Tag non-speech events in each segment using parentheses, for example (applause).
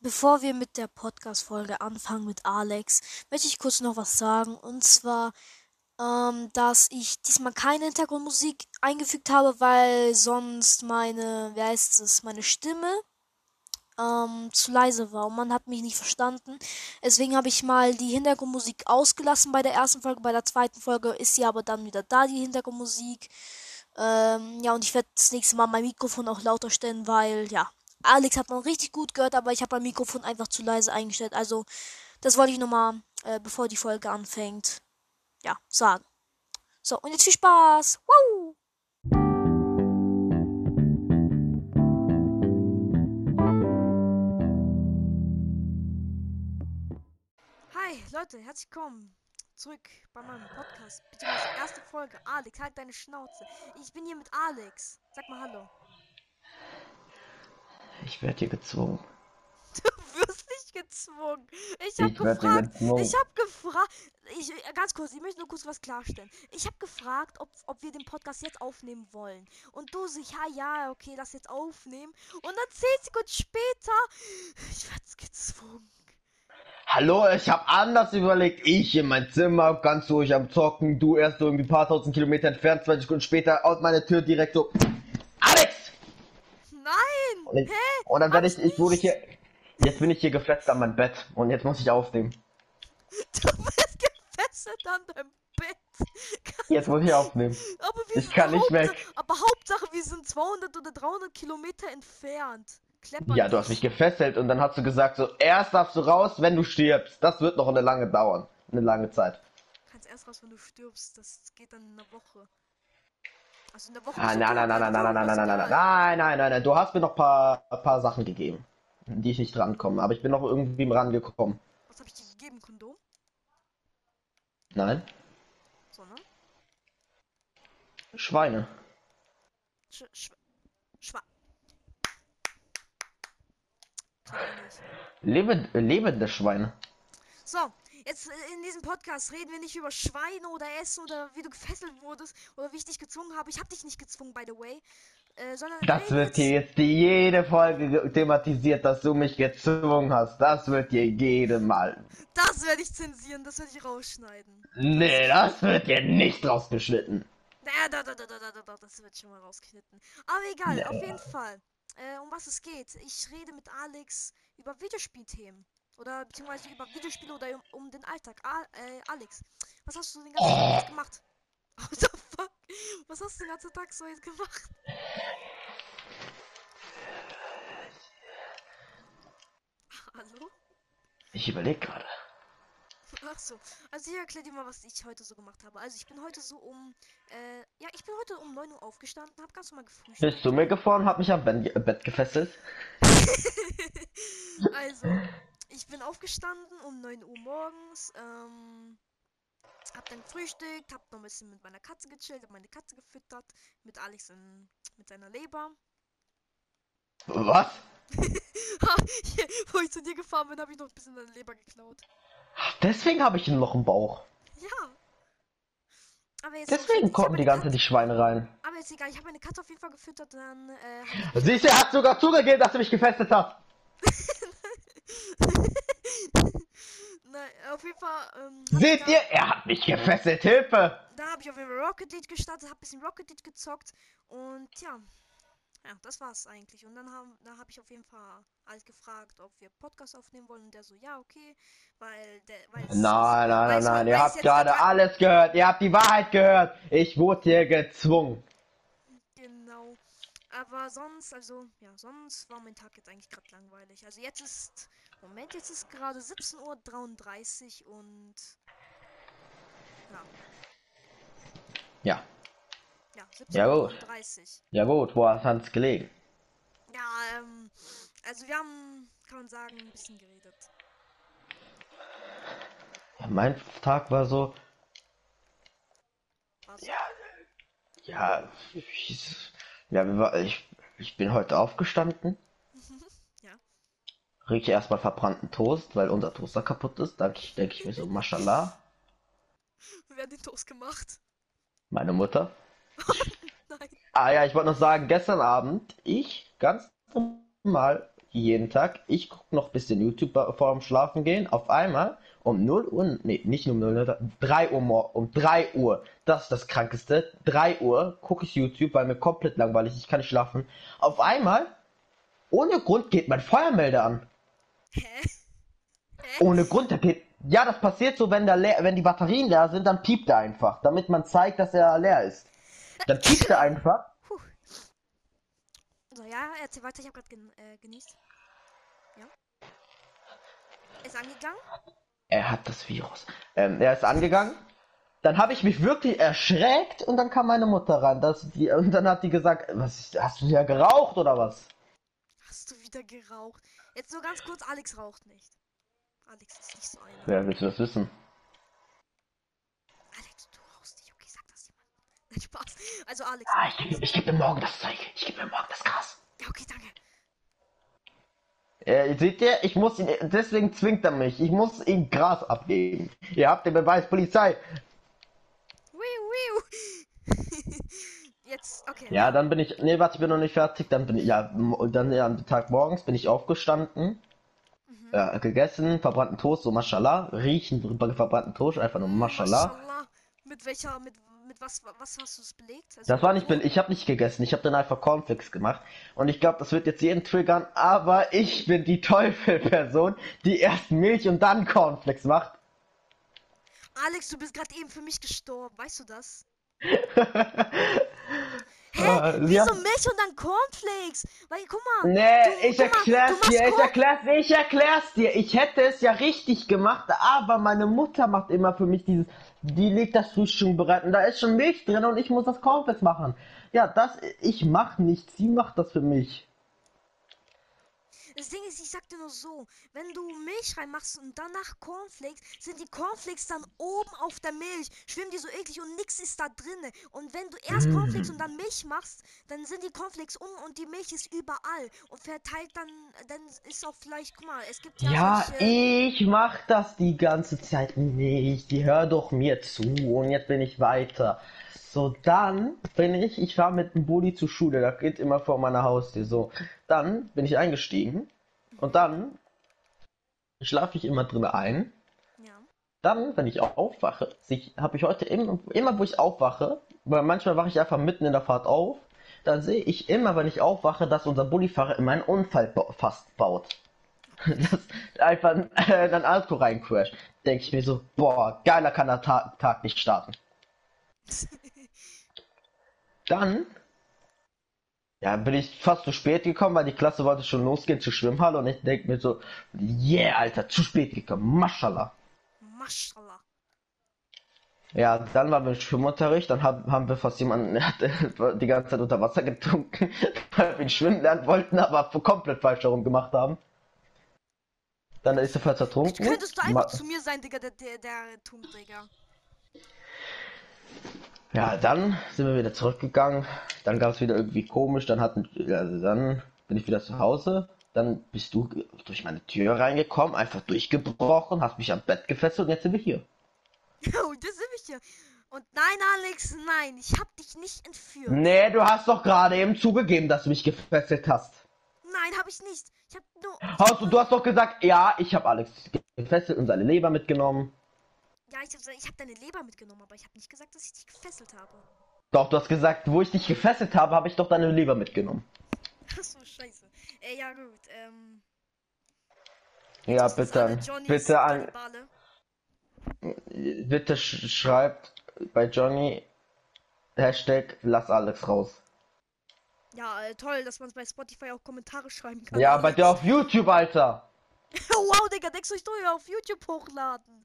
Bevor wir mit der Podcast-Folge anfangen mit Alex, möchte ich kurz noch was sagen. Und zwar, ähm, dass ich diesmal keine Hintergrundmusik eingefügt habe, weil sonst meine, wie heißt es, meine Stimme ähm, zu leise war und man hat mich nicht verstanden. Deswegen habe ich mal die Hintergrundmusik ausgelassen bei der ersten Folge. Bei der zweiten Folge ist sie aber dann wieder da, die Hintergrundmusik. Ähm, ja, und ich werde das nächste Mal mein Mikrofon auch lauter stellen, weil, ja, Alex hat man richtig gut gehört, aber ich habe mein Mikrofon einfach zu leise eingestellt. Also, das wollte ich nochmal, äh, bevor die Folge anfängt, ja, sagen. So, und jetzt viel Spaß. Wow! Hi, Leute, herzlich willkommen zurück bei meinem Podcast. Bitte erste Folge. Alex, halt deine Schnauze. Ich bin hier mit Alex. Sag mal Hallo. Ich werde hier gezwungen. (laughs) Du wirst nicht gezwungen. Ich habe gefragt. Ich habe gefragt. Ich, ganz kurz, ich möchte nur kurz was klarstellen. Ich habe gefragt, ob, ob wir den Podcast jetzt aufnehmen wollen. Und du sagst, ja, ja, okay, lass jetzt aufnehmen. Und dann zehn Sekunden später, ich werde gezwungen. Hallo, ich habe anders überlegt. Ich in mein Zimmer, ganz ruhig am Zocken. Du erst irgendwie ein paar tausend Kilometer entfernt, 20 Sekunden später aus meiner Tür direkt so. Und, ich, und dann werde ich, ich wurde hier. Jetzt bin ich hier gefesselt an meinem Bett und jetzt muss ich aufnehmen. Du bist gefesselt an deinem Bett. Jetzt muss ich aufnehmen. Aber ich kann nicht weg. Aber Hauptsache, wir sind 200 oder 300 Kilometer entfernt. Kleppern ja, du hast mich gefesselt und dann hast du gesagt, so erst darfst du raus, wenn du stirbst. Das wird noch eine lange dauern. Eine lange Zeit. Du kannst erst raus, wenn du stirbst. Das geht dann in einer Woche. Also in der Woche. Ah, nein, nein, nein, nein, nein, nein, nein, nein, nein, nein, nein, nein, nein, nein. Du hast mir noch ein paar, paar Sachen gegeben, die ich nicht drankomme. Aber ich bin noch irgendwie rangekommen. Was habe ich dir gegeben? Kondom? Nein. Sondern? Schweine. Sch Sch Schwa Lebend, lebende Schweine. So, Jetzt äh, in diesem Podcast reden wir nicht über Schweine oder Essen oder wie du gefesselt wurdest oder wie ich dich gezwungen habe. Ich habe dich nicht gezwungen, by the way. Äh, sondern das wird hier jetzt jede Folge thematisiert, dass du mich gezwungen hast. Das wird hier jede Mal. Das werde ich zensieren, das werde ich rausschneiden. Nee, das wird hier nicht rausgeschnitten. Ja, da, da, da, da, da, da, das wird schon mal rausgeschnitten. Aber egal, nee. auf jeden Fall. Äh, um was es geht. Ich rede mit Alex über Videospielthemen. Oder beziehungsweise über Videospiele oder um, um den Alltag. A äh, Alex, was hast du den ganzen Tag jetzt gemacht? (laughs) What the fuck? Was hast du den ganzen Tag so jetzt gemacht? (laughs) Hallo? Ich überlege gerade. Ach so. Also ich erkläre dir mal, was ich heute so gemacht habe. Also ich bin heute so um, äh, ja, ich bin heute um 9 Uhr aufgestanden, habe ganz normal gefrühstückt. Bist du mir gefahren, hab mich am Bett gefesselt? (laughs) also, ich bin aufgestanden um 9 Uhr morgens, ähm, hab dann gefrühstückt, hab noch ein bisschen mit meiner Katze gechillt, hab meine Katze gefüttert, mit Alex in, mit seiner Leber. Was? (laughs) Wo ich zu dir gefahren bin, habe ich noch ein bisschen deine Leber geklaut. Deswegen habe ich noch im Bauch. Ja. Deswegen kommen die ganze die Schweine rein. Aber ist egal, ich habe meine Katze auf jeden Fall gefüttert, dann äh, Siehst du, er hat sogar zugegeben, dass du mich gefesselt hast. (laughs) (laughs) Nein, auf jeden Fall. Ähm, Seht ihr? Er hat mich gefesselt, Hilfe! Da habe ich auf jeden Fall Rocket League gestartet, habe ein bisschen Rocket League gezockt und ja. Ja, das war's eigentlich. Und dann haben, da habe ich auf jeden Fall alles gefragt, ob wir Podcast aufnehmen wollen. Und der so, ja, okay. Weil der. Weil nein, nein, nein, nein. Ihr habt gerade alles gehört. Ihr habt die Wahrheit gehört. Ich wurde hier gezwungen. Genau. Aber sonst, also, ja, sonst war mein Tag jetzt eigentlich gerade langweilig. Also jetzt ist, Moment, jetzt ist gerade 17.33 Uhr und, ja. Ja. Ja, 17.30 Uhr. Ja gut, wo hat es gelegen? Ja, ähm, also wir haben, kann man sagen, ein bisschen geredet. Ja, mein Tag war so. Was? Ja, ja, ich, ja, ich, ich bin heute aufgestanden. Rieche erstmal verbrannten Toast, weil unser Toaster kaputt ist. Da denke ich mir so, Mashallah. Wer hat den Toast gemacht? Meine Mutter. (laughs) Nein. Ah ja, ich wollte noch sagen, gestern Abend, ich ganz normal jeden Tag. Ich gucke noch ein bisschen YouTube vor dem Schlafen gehen. Auf einmal um 0 Uhr, nee, nicht um 0 Uhr, 3 Uhr, um 3 Uhr, das ist das Krankeste, 3 Uhr gucke ich YouTube, weil mir komplett langweilig, ich kann nicht schlafen. Auf einmal, ohne Grund geht mein Feuermelder an. Hä? Hä? Ohne Grund, der geht, ja, das passiert so, wenn, der leer, wenn die Batterien leer sind, dann piept er einfach, damit man zeigt, dass er leer ist. Dann piept er einfach. So, ja, erzähl weiter, ich hab grad gen äh, genießt. Ja. Ist angegangen? Er hat das Virus. Ähm, er ist angegangen. Dann habe ich mich wirklich erschreckt und dann kam meine Mutter ran. Das, die, und dann hat die gesagt, was hast du wieder geraucht oder was? Hast du wieder geraucht? Jetzt nur ganz kurz, Alex raucht nicht. Alex ist nicht so einer. Wer willst du das wissen? Alex, du rauchst nicht, okay, sag das jemand. (laughs) Nein, Spaß. Also Alex. Ah, ich, ich gebe mir morgen das Zeug. Ich gebe mir morgen das Gras. Ja, okay, danke. Äh, seht ihr, ich muss ihn, deswegen zwingt er mich. Ich muss ihm Gras abgeben. Ihr habt den Beweis, Polizei. Jetzt, okay. Ja, dann bin ich, nee, warte, ich bin noch nicht fertig. Dann bin ich, ja, dann ja, am Tag morgens bin ich aufgestanden, mhm. äh, gegessen, verbrannten Toast, so Mashallah, riechen verbrannten Toast, einfach nur Mashallah. Mashallah. Mit welcher, mit mit was, was hast du es belegt? Also das war nicht, ich habe nicht gegessen, ich habe dann einfach Cornflakes gemacht. Und ich glaube, das wird jetzt jeden triggern, aber ich bin die Teufelperson, die erst Milch und dann Cornflakes macht. Alex, du bist gerade eben für mich gestorben, weißt du das? Hä? Uh, Wieso ja. Milch und dann Cornflakes? Weil, guck mal. Nee, du, ich erklär's mal, dir, ich erklär's, ich erklär's dir. Ich hätte es ja richtig gemacht, aber meine Mutter macht immer für mich dieses, die legt das Frühstück bereit und da ist schon Milch drin und ich muss das Cornflakes machen. Ja, das, ich mach nichts, sie macht das für mich. Das Ding ist, ich sag dir nur so, wenn du Milch reinmachst und danach Cornflakes, sind die Cornflakes dann oben auf der Milch, schwimmen die so eklig und nix ist da drinne. Und wenn du erst Cornflakes und dann Milch machst, dann sind die Cornflakes unten und die Milch ist überall und verteilt dann, dann ist auch vielleicht, guck mal, es gibt ja. Ja, solche... ich mach das die ganze Zeit nicht. Die hör doch mir zu und jetzt bin ich weiter. So, dann bin ich, ich fahre mit dem Bulli zur Schule, das geht immer vor meiner Haustür. So, dann bin ich eingestiegen und dann schlafe ich immer drin ein. Ja. Dann, wenn ich auch aufwache, habe ich heute immer, immer, wo ich aufwache, weil manchmal wache ich einfach mitten in der Fahrt auf, dann sehe ich immer, wenn ich aufwache, dass unser Bullifahrer immer einen Unfall fast baut. (laughs) dass einfach äh, dann Auto reincrasht. Denke ich mir so, boah, geiler kann der Tag, Tag nicht starten. (laughs) Dann ja, bin ich fast zu spät gekommen, weil die Klasse wollte schon losgehen zur Schwimmhalle und ich denke mir so, yeah, Alter, zu spät gekommen, Maschallah. Maschallah. Ja, dann waren wir im Schwimmunterricht, dann haben, haben wir fast jemanden die ganze Zeit unter Wasser getrunken, (laughs) weil wir schwimmen lernen wollten, aber komplett falsch herum gemacht haben. Dann ist er fast ertrunken. Könntest du einfach Ma zu mir sein, Digga, der, der, der Turmträger. Ja, dann sind wir wieder zurückgegangen. Dann gab es wieder irgendwie komisch. Dann hatten, also dann bin ich wieder zu Hause. Dann bist du durch meine Tür reingekommen, einfach durchgebrochen, hast mich am Bett gefesselt und jetzt sind wir hier. (laughs) Oh, das sind wir hier. Und nein, Alex, nein, ich hab dich nicht entführt. Nee, du hast doch gerade eben zugegeben, dass du mich gefesselt hast. Nein, hab ich nicht. Ich hab nur. Hast du, du hast doch gesagt, ja, ich hab Alex gefesselt und seine Leber mitgenommen. Ja, ich habe hab deine Leber mitgenommen, aber ich habe nicht gesagt, dass ich dich gefesselt habe. Doch, du hast gesagt, wo ich dich gefesselt habe, habe ich doch deine Leber mitgenommen. Achso, scheiße. Äh, ja gut, ähm. Ja, bitte. Bitte an. Bitte sch schreibt bei Johnny Hashtag lass Alex raus. Ja, äh, toll, dass man bei Spotify auch Kommentare schreiben kann. Ja, bei dir auf YouTube, Alter. (laughs) wow, Digga, denkst du, ich soll auf YouTube hochladen?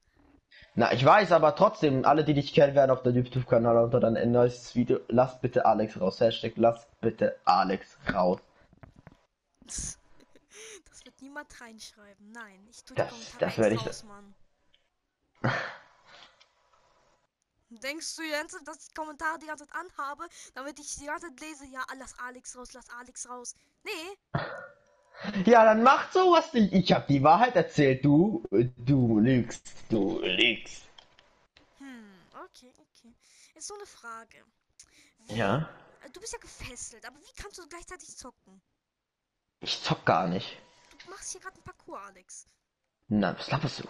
Na, ich weiß, aber trotzdem, alle, die dich kennen, werden auf der YouTube-Kanal unter dann ein neues Video. Lass bitte Alex raus. Hashtag lass bitte Alex raus. Das wird niemand reinschreiben. Nein, ich tue das, das werde ich raus, Mann. (laughs) Denkst du jetzt, dass ich Kommentare die ganze Zeit anhabe, damit ich die ganze Zeit lese, ja, lass Alex raus, lass Alex raus. Nee. Ja, dann macht sowas nicht. Ich hab die Wahrheit erzählt. Du, du lügst. Du lügst. Hm, okay, okay. Ist so eine Frage. Wie, ja. Du bist ja gefesselt, aber wie kannst du gleichzeitig zocken? Ich zock gar nicht. machst hier gerade ein Parcours, Alex. Na, was laberst du?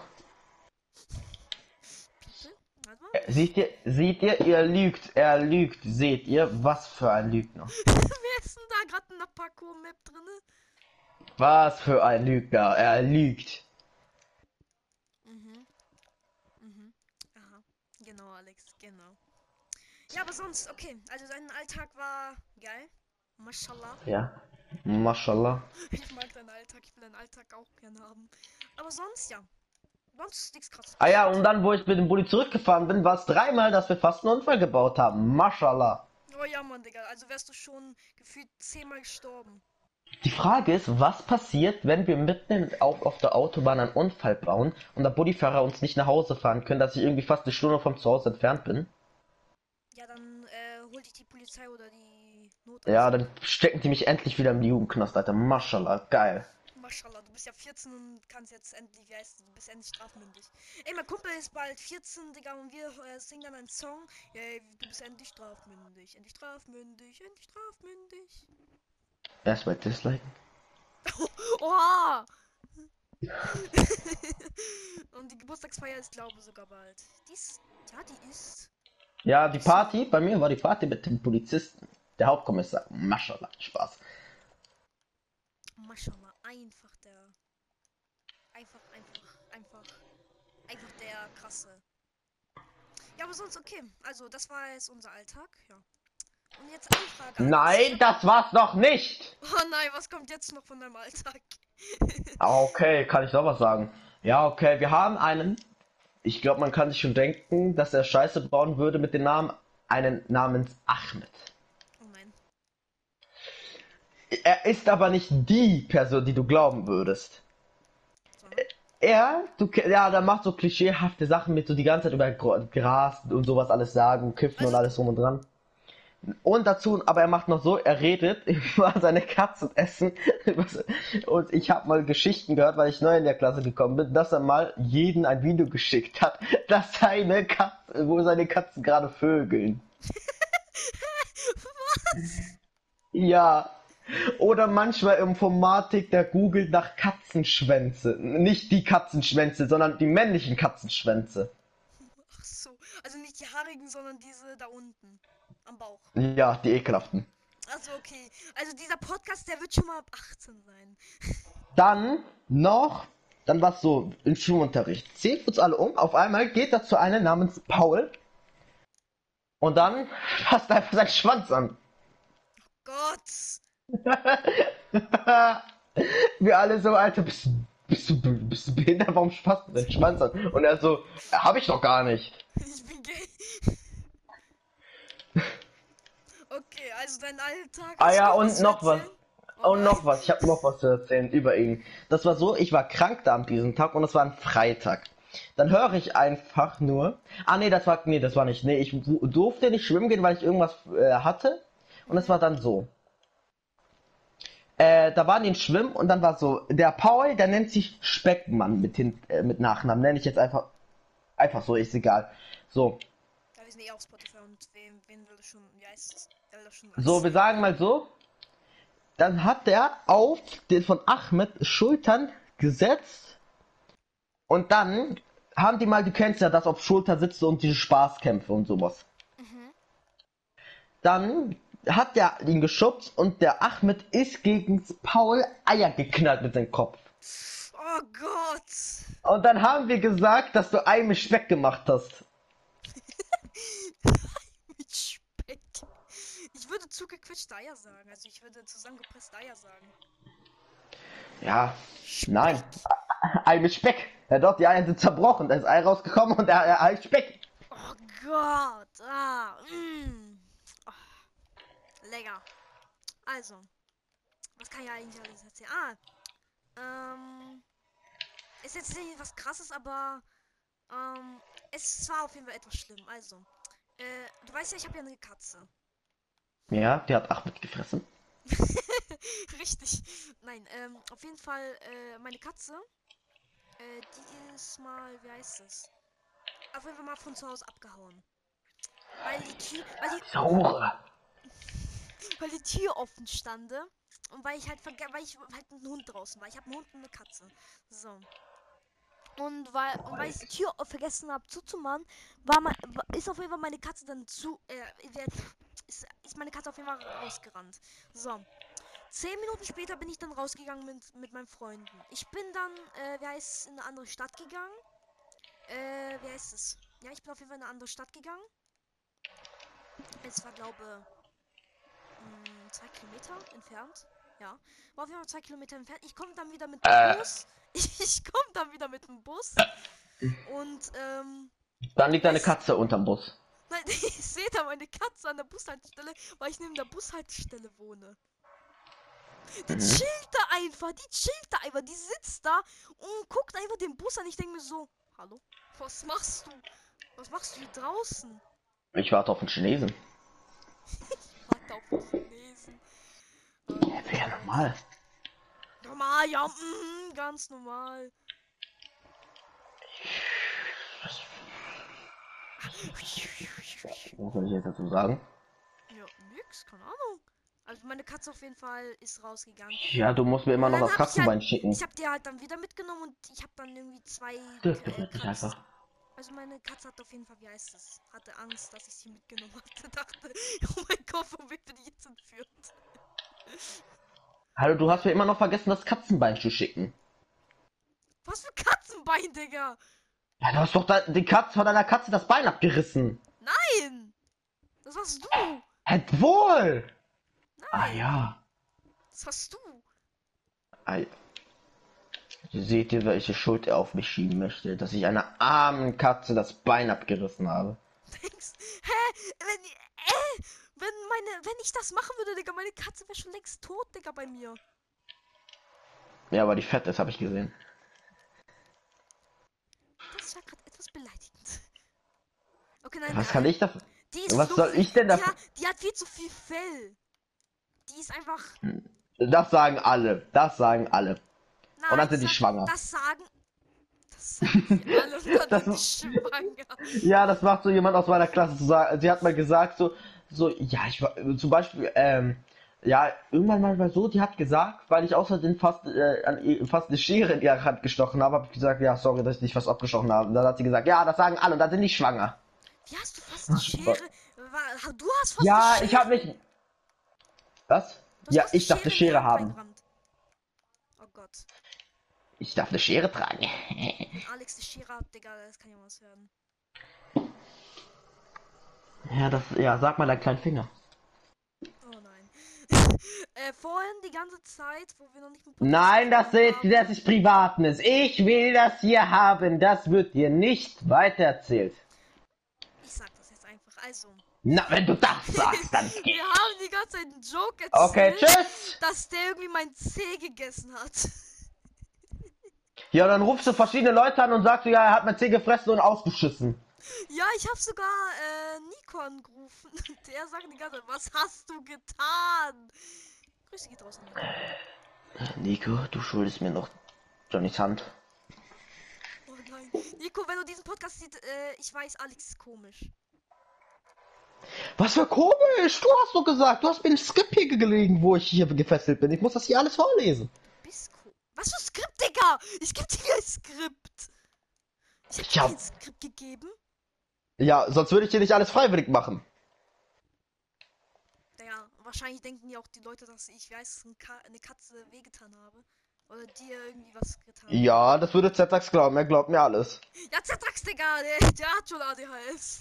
Seht ihr, seht ihr, er lügt, er lügt. Seht ihr, was für ein Lügner. (laughs) Wer ist denn da gerade in der Parkour-Map drin? Was für ein Lügner, er lügt. Mhm. Mhm. Aha. Genau, Alex, genau. Ja, aber sonst, okay. Also dein Alltag war geil. Mashallah. Ja. Mashallah. (laughs) Ich mag deinen Alltag, ich will deinen Alltag auch gerne haben. Aber sonst, ja. Sonst nichts krasses. Ah ja, und dann, wo ich mit dem Bulli zurückgefahren bin, war es dreimal, dass wir fast einen Unfall gebaut haben. Mashallah. Oh ja, Mann, Digga. Also wärst du schon gefühlt zehnmal gestorben. Die Frage ist, was passiert, wenn wir mitten auf, auf der Autobahn einen Unfall bauen und der Bullifahrer uns nicht nach Hause fahren können, dass ich irgendwie fast eine Stunde vom Zuhause entfernt bin? Ja, dann äh, hol dich die Polizei oder die Notarzt. Ja, dann stecken die mich endlich wieder im Jugendknast, Alter. Mashallah, geil. Maschallah, du bist ja 14 und kannst jetzt endlich, wie heißt du, bist endlich strafmündig. Ey, mein Kumpel ist bald 14, Digga, und wir äh, singen dann einen Song. Ey, du bist endlich strafmündig, endlich strafmündig, endlich strafmündig. Erstmal disliken. (laughs) Oha! (laughs) und die Geburtstagsfeier ist, glaube ich, sogar bald. Die ist, ja, die ist. Ja, die Party, bei mir war die Party mit dem Polizisten. Der Hauptkommissar. Maschallah, Spaß. Maschallah, einfach der. Einfach, einfach, einfach. Einfach der krasse. Ja, aber sonst okay. Also, das war jetzt unser Alltag, ja. Und jetzt Anfrage. Nein, das war's noch nicht! Oh nein, was kommt jetzt noch von deinem Alltag? Ah, okay, kann ich noch was sagen? Ja, okay, wir haben einen. Ich glaube, man kann sich schon denken, dass er Scheiße bauen würde mit dem Namen. Einen namens Ahmed. Er ist aber nicht die Person, die du glauben würdest. Er, du, ja, der macht so klischeehafte Sachen mit so die ganze Zeit über Gras und sowas alles sagen, Kiffen und alles rum und dran. Und dazu, aber er macht noch so, er redet (laughs) über seine Katzen essen. Und ich habe mal Geschichten gehört, weil ich neu in der Klasse gekommen bin, dass er mal jeden ein Video geschickt hat, (laughs) dass seine Katze, wo seine Katzen gerade vögeln. Was? (laughs) Ja, oder manchmal Informatik, der googelt nach Katzenschwänze. Nicht die Katzenschwänze, sondern die männlichen Katzenschwänze. Ach so, also nicht die haarigen, sondern diese da unten. Am Bauch. Ja, die ekelhaften. Also okay. Also dieser Podcast, der wird schon mal ab 18 sein. Dann noch, dann war es so im Schwimmunterricht. Zählt uns alle um. Auf einmal geht da zu einem namens Paul. Und dann (laughs) fasst er einfach seinen Schwanz an. Oh Gott. (laughs) Wir alle so, Alter, bist, bist, du, bist du behindert? Warum fasst du deinen Schwanz an? Und er so, hab ich doch gar nicht. Ich bin gay. Okay, also dein Alltag. Ah ja, und noch was. Oh und noch was, ich habe noch was zu erzählen über ihn. Das war so, ich war krank da an diesem Tag und es war ein Freitag. Dann höre ich einfach nur. Ah nee, das war nee, das war nicht. Nee, ich durfte nicht schwimmen gehen, weil ich irgendwas äh, hatte. Und es war dann so. Äh, da waren die Schwimmen und dann war so, der Paul, der nennt sich Speckmann mit, hin, äh, mit Nachnamen, nenne ich jetzt einfach, einfach so, ist egal. So. So, wir sagen mal so, dann hat er auf den von Ahmed Schultern gesetzt und dann haben die mal, du kennst ja das auf Schulter sitzt und diese Spaßkämpfe und sowas. Mhm. Dann hat der ihn geschubst und der Ahmed ist gegen Paul Eier geknallt mit seinem Kopf. Oh Gott. Und dann haben wir gesagt, dass du Ei mit Speck gemacht hast. mit Speck. Ich würde zugequetschte Eier sagen. Also ich würde zusammengepresste Eier sagen. Ja, Speck. nein. (laughs) Ei mit Speck. Ja doch, die Eier sind zerbrochen. Da ist Ei rausgekommen und der Ei Speck. Oh Gott. Ah, mm lecker. Also, was kann ich eigentlich alles erzählen? Ah, ähm, ist jetzt nicht was krasses, aber ähm, es war auf jeden Fall etwas schlimm. Also, äh, du weißt ja, ich habe ja eine Katze. Ja, die hat Achmed gefressen. (laughs) Richtig. Nein, ähm, auf jeden Fall, äh, meine Katze, äh, die ist mal, wie heißt es? Auf jeden Fall mal von zu Hause abgehauen. Weil die, weil die, Saure (laughs) weil die Tür offen stande. Und weil ich halt weil ich halt einen Hund draußen war. Ich habe einen Hund und eine Katze. So. Und weil, und weil ich die Tür vergessen habe zuzumachen, war mein, ist auf jeden Fall meine Katze dann zu. Äh, ist, ist meine Katze auf jeden Fall rausgerannt. So. Zehn Minuten später bin ich dann rausgegangen mit, mit meinen Freunden. Ich bin dann, äh, wer ist in eine andere Stadt gegangen? Äh, wer ist es? Ja, ich bin auf jeden Fall in eine andere Stadt gegangen. Es war, glaube hm, zwei Kilometer entfernt. Ja, war auf jeden Fall zwei Kilometer entfernt. Ich komme dann wieder mit dem äh. Bus. (laughs) Ich, komme dann wieder mit dem Bus. Und, ähm. Dann liegt deine Katze unterm Bus. Nein, (laughs) ich sehe da meine Katze an der Bushaltestelle, weil ich neben der Bushaltestelle wohne. Die mhm. chillt da einfach, die chillt da einfach, die sitzt da und guckt einfach den Bus an. Ich denke mir so, hallo, was machst du? Was machst du hier draußen? Ich warte auf den Chinesen. (laughs) ich warte auf den Chinesen. Ja, wäre ja normal. Normal, ja, mm, ganz normal. Was soll ich jetzt dazu sagen? Ja, nix, keine Ahnung. Also meine Katze auf jeden Fall ist rausgegangen. Ja, du musst mir immer noch das Katzenbein halt, schicken. Ich hab die halt dann wieder mitgenommen und ich habe dann irgendwie zwei. Das äh, einfach. Also meine Katze hat auf jeden Fall, wie heißt es, hatte Angst, dass ich sie mitgenommen (laughs) hatte. Dachte, oh mein Gott, wo wird die jetzt entführt? Hallo, du hast mir immer noch vergessen, das Katzenbein zu schicken. Was für Katzenbein, Digga? Ja, du hast doch da, die Katze von deiner Katze das Bein abgerissen. Nein! Das hast du! Hätt wohl! Ah ja. Was hast du? Ei. Seht ihr, welche Schuld er auf mich schieben möchte? Dass ich einer armen Katze das Bein abgerissen habe. Denkst, (laughs) hä? Meine, wenn ich das machen würde, Digga, meine Katze wäre schon längst tot, Digga, bei mir. Ja, aber die fett ist, habe ich gesehen. Das war gerade etwas beleidigend. Okay, nein. Was kann ich da? Was so soll ich denn da? Die, die hat viel zu viel Fell. Die ist einfach. Das sagen alle. Das sagen alle. Nein, und dann sind die schwanger. Das sagen. Das sagen alle. (laughs) das ist schwanger. Ja, das macht so jemand aus meiner Klasse zu sagen. Sie hat mal gesagt, so, so, ja, ich war zum Beispiel, ähm, ja, irgendwann mal so, die hat gesagt, weil ich außerdem fast, äh, an, fast eine Schere in ihre Hand gestochen habe, habe ich gesagt, ja, sorry, dass ich nicht was abgestochen habe. Und dann hat sie gesagt, ja, das sagen alle und dann sind die schwanger. Wie hast du fast eine Schere? Du hast fast Ja, ich habe mich, was? Ja, ich darf eine Schere haben. Oh Gott. Ich darf eine Schere tragen. Alex eine Schere hat, Digga, das kann ja was werden. Ja, das, ja, sag mal deinen kleinen Finger. Oh nein. (laughs) äh, vorhin die ganze Zeit, wo wir noch nicht mit Nein, das ist, das ist Privatnis. Ich will das hier haben. Das wird dir nicht weitererzählt. Ich sag das jetzt einfach. Also, na, wenn du das (laughs) sagst, dann geht. Wir haben die ganze Zeit einen Joke erzählt, okay, tschüss. dass der irgendwie mein C gegessen hat. Ja, dann rufst du verschiedene Leute an und sagst du, ja, er hat mein C gefressen und ausgeschissen. Ja, ich habe sogar äh, Nico angerufen. (laughs) Der sagt die ganze Zeit, was hast du getan? Grüße geht raus. Nico, du schuldest mir noch Johnnys Hand. Oh nein. Nico, wenn du diesen Podcast siehst, äh, ich weiß, Alex ist komisch. Was für komisch! Du hast doch gesagt, du hast mir ein Skript hier gelegen, wo ich hier gefesselt bin. Ich muss das hier alles vorlesen. Bisco. Was für Skript, Digga? Ich geb dir ein Skript. Ich hab, ich hab... dir ein Skript gegeben. Ja, sonst würde ich dir nicht alles freiwillig machen. Ja, wahrscheinlich denken ja auch die Leute, dass ich weiß, eine Katze wehgetan habe. Oder dir irgendwie was getan. Ja, das würde Zetax glauben. Er glaubt mir alles. Ja, Zetax, Digga, der, der hat schon ADHS.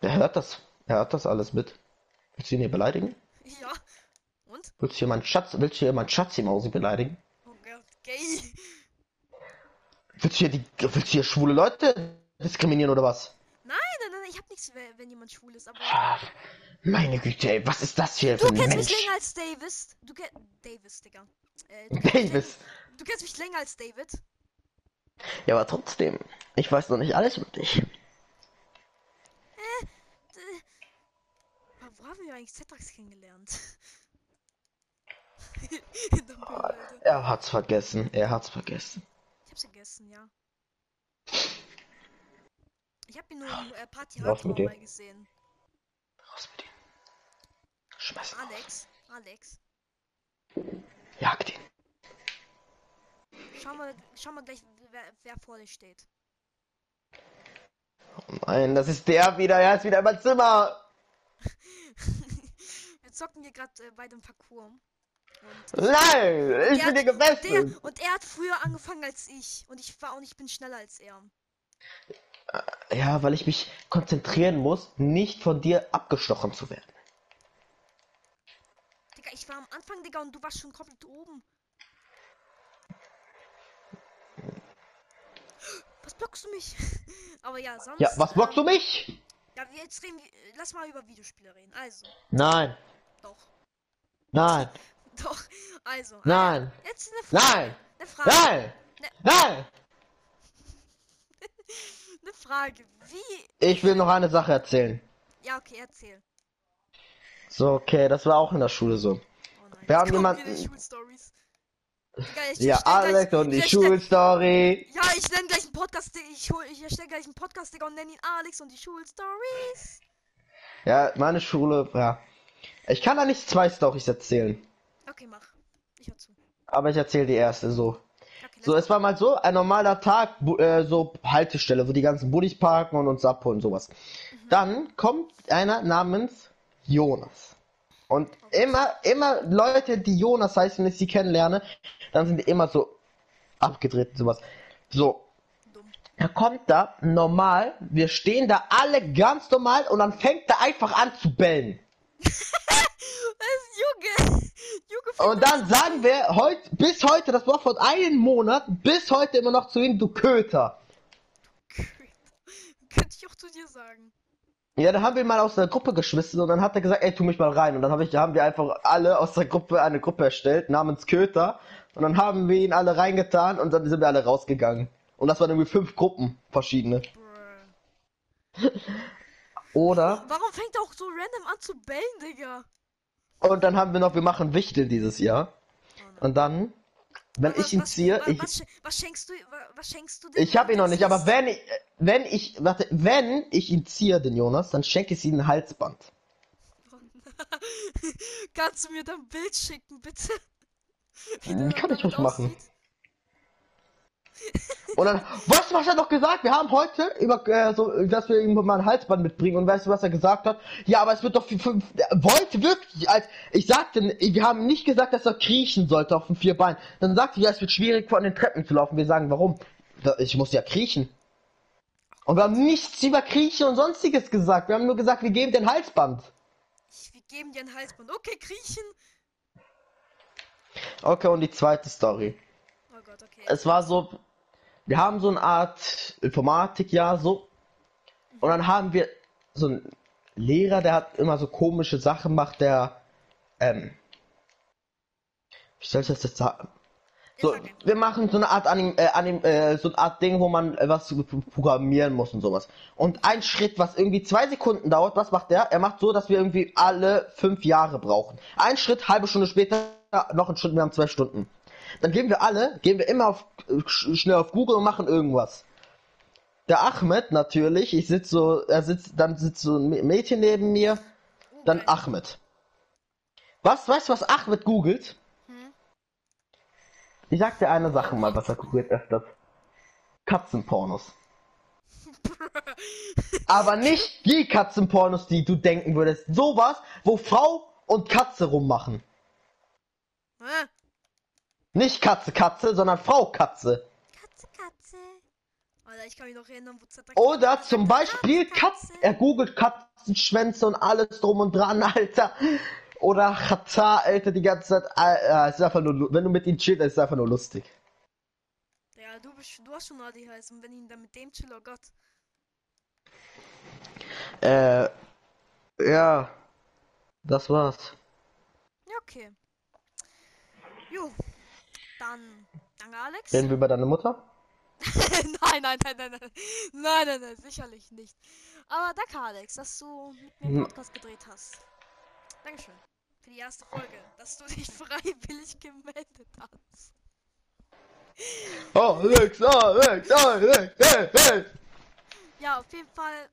Er hört das. Er hört das alles mit. Willst du ihn hier beleidigen? Ja. Und? Willst du hier meinen Schatz, willst du hier meinen Schatz im Hause beleidigen? Oh Gott, gay. Willst du hier die, willst du hier schwule Leute diskriminieren oder was? Nein, nein, nein, ich hab nichts, wenn jemand schwul ist, aber. Meine Güte, ey, was ist das hier du für ein kennst mich länger als Davis. Du kennst. Davis, Digga. Äh, du Davis. du kennst mich länger als David. Ja, aber trotzdem. Ich weiß noch nicht alles über dich. wo haben wir eigentlich Zetrax kennengelernt? (laughs) er hat's vergessen, er hat's vergessen. Ich hab's vergessen, ja. Ich hab ihn nur im äh, Party Hardcore mal gesehen. Raus mit ihm. Schmeiß Alex, Alex. Jagd ihn. Schau mal, schau mal gleich, wer, wer vor dir steht. Oh nein, das ist der wieder. Er ist wieder im Zimmer. (laughs) Wir zocken hier gerade äh, bei dem Parcours. Und nein, ich bin dir gewechselt. Und, und er hat früher angefangen als ich. Und ich war und ich bin schneller als er. Äh, ja, weil ich mich konzentrieren muss, nicht von dir abgestochen zu werden. Digga, ich war am Anfang, Digga, und du warst schon komplett oben. Was blockst du mich? (laughs) Aber ja, sonst. Ja, was blockst du mich? Ja, jetzt reden wir. Lass mal über Videospiele reden. Also. Nein. Doch. Nein. (laughs) Doch. Also. Nein. Jetzt eine Frage. Nein. Eine Frage. Nein. Ne Nein. (laughs) eine Frage. Wie. Ich will noch eine Sache erzählen. Ja, okay, erzähl. So, okay, das war auch in der Schule so. Oh. Wir haben jemanden- Ja, Alex gleich, und die Schulstory. Ja, ich nenne gleich einen Podcast. Ich, hol, ich erstelle gleich einen Podcast, Digga, und nenne ihn Alex und die Schulstories. Ja, meine Schule, ja. Ich kann da nicht zwei Stories erzählen. Okay, mach. Ich hör zu. Aber ich erzähle die erste so. Okay, So, es war mal so, ein normaler Tag, äh, so Haltestelle, wo die ganzen Bullis parken und uns abholen, sowas. Dann kommt einer namens Jonas. Und immer, immer Leute, die Jonas heißen, wenn ich sie kennenlerne, dann sind die immer so abgedreht und sowas. So, Dumm. er kommt da normal, wir stehen da alle ganz normal und dann fängt er einfach an zu bellen. (laughs) Und dann sagen wir heute, bis heute, das war vor einem Monat, bis heute immer noch zu ihm, du Köter. (laughs) Könnte ich auch zu dir sagen. Ja, dann haben wir ihn mal aus der Gruppe geschmissen und dann hat er gesagt, ey, tu mich mal rein. Und dann hab ich, haben wir einfach alle aus der Gruppe eine Gruppe erstellt, namens Köter. Und dann haben wir ihn alle reingetan und dann sind wir alle rausgegangen. Und das waren irgendwie fünf Gruppen, verschiedene. Oder, Warum fängt er auch so random an zu bellen, Digga? Und dann haben wir noch, wir machen Wichtel dieses Jahr. Und dann, wenn ich ihn ziehe, ich, was, sch- was schenkst du, wa- was schenkst du dem? ich hab ihn noch nicht, aber wenn ich, wenn ich, warte, wenn ich ihn ziehe, den Jonas, dann schenke ich ihm ein Halsband. (laughs) Kannst du mir dann ein Bild schicken, bitte? (laughs) Wie der kann ich ruhig machen. Und dann, weißt du, was er noch gesagt? Wir haben heute über, äh, so, dass wir ihm mal ein Halsband mitbringen. Und weißt du, was er gesagt hat? Ja, aber es wird doch, wollte wirklich, als, ich sagte, wir haben nicht gesagt, dass er kriechen sollte auf den vier Beinen. Dann sagte er, ja, es wird schwierig, von den Treppen zu laufen. Wir sagen, warum? Ich muss ja kriechen. Und wir haben nichts über Kriechen und sonstiges gesagt. Wir haben nur gesagt, wir geben den Halsband. Ich, wir geben dir ein Halsband. Okay, kriechen. Okay, und die zweite Story. Oh Gott, okay. es war so, wir haben so eine Art Informatikjahr so und dann haben wir so einen Lehrer, der hat immer so komische Sachen gemacht, der, ähm, wie soll ich das jetzt sagen? Ja, So, wir machen so eine Art Anim, äh, Anim, äh, so eine Art Ding, wo man äh, was programmieren muss und sowas. Und ein Schritt, was irgendwie zwei Sekunden dauert, was macht der? Er macht so, dass wir irgendwie alle fünf Jahre brauchen. Ein Schritt, halbe Stunde später, noch ein Schritt, wir haben zwei Stunden. Dann gehen wir alle, gehen wir immer auf, äh, sch- schnell auf Google und machen irgendwas. Der Ahmed natürlich, ich sitze so, er sitzt, dann sitzt so ein Mä- Mädchen neben mir, dann. Ahmed. Was, weißt du, was Ahmed googelt? Hm? Ich sag dir eine Sache mal, was er googelt öfters. Katzenpornos. (laughs) Aber nicht die Katzenpornos, die du denken würdest. Sowas, wo Frau und Katze rummachen. Ah, Nicht Katze, Katze, sondern Frau, Katze. Katze, Katze. Alter, ich kann mich noch erinnern, wo Z Oder zum Beispiel Katz, er googelt Katzenschwänze und alles drum und dran, (laughs) Alter. Oder Katar, Alter, die ganze Zeit. Äh, äh, ist einfach nur, wenn du mit ihm chillst, ist es einfach nur lustig. Ja, du, bist, du hast schon ADHS und wenn ich dann mit dem chill, oh Gott. Äh, ja. Das war's. Ja, okay. Jo. Dann, danke Alex. Reden wir über deine Mutter? (laughs) nein, nein, nein, nein, nein. Nein, nein, nein, sicherlich nicht. Aber danke Alex, dass du mit mir einen Hm. Podcast gedreht hast. Dankeschön. Für die erste Folge, dass du dich (laughs) freiwillig gemeldet hast. Oh, Alex, Alex, Alex, hey, hey. Ja, auf jeden Fall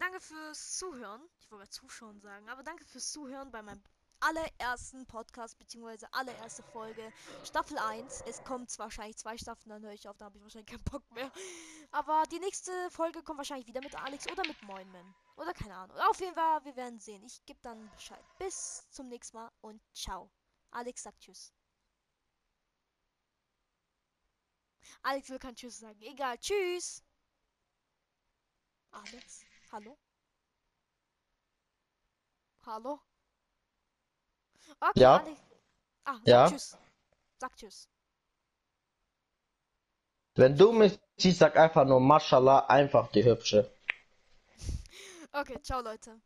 danke fürs Zuhören. Ich wollte gerade zuschauen sagen, aber danke fürs Zuhören bei meinem allerersten Podcast, beziehungsweise allererste Folge, Staffel 1. Es kommt wahrscheinlich zwei Staffeln, dann höre ich auf, da habe ich wahrscheinlich keinen Bock mehr. Aber die nächste Folge kommt wahrscheinlich wieder mit Alex oder mit Moinman. Oder keine Ahnung. Auf jeden Fall, wir werden sehen. Ich gebe dann Bescheid. Bis zum nächsten Mal und ciao. Alex sagt Tschüss. Alex will kein Tschüss sagen. Egal, Tschüss. Alex, hallo? Hallo? Okay, ja. Alex. Ah, sag ja. Tschüss. Sag Tschüss. Wenn du mich siehst, sag einfach nur Mashallah, einfach die Hübsche. okay, ciao Leute.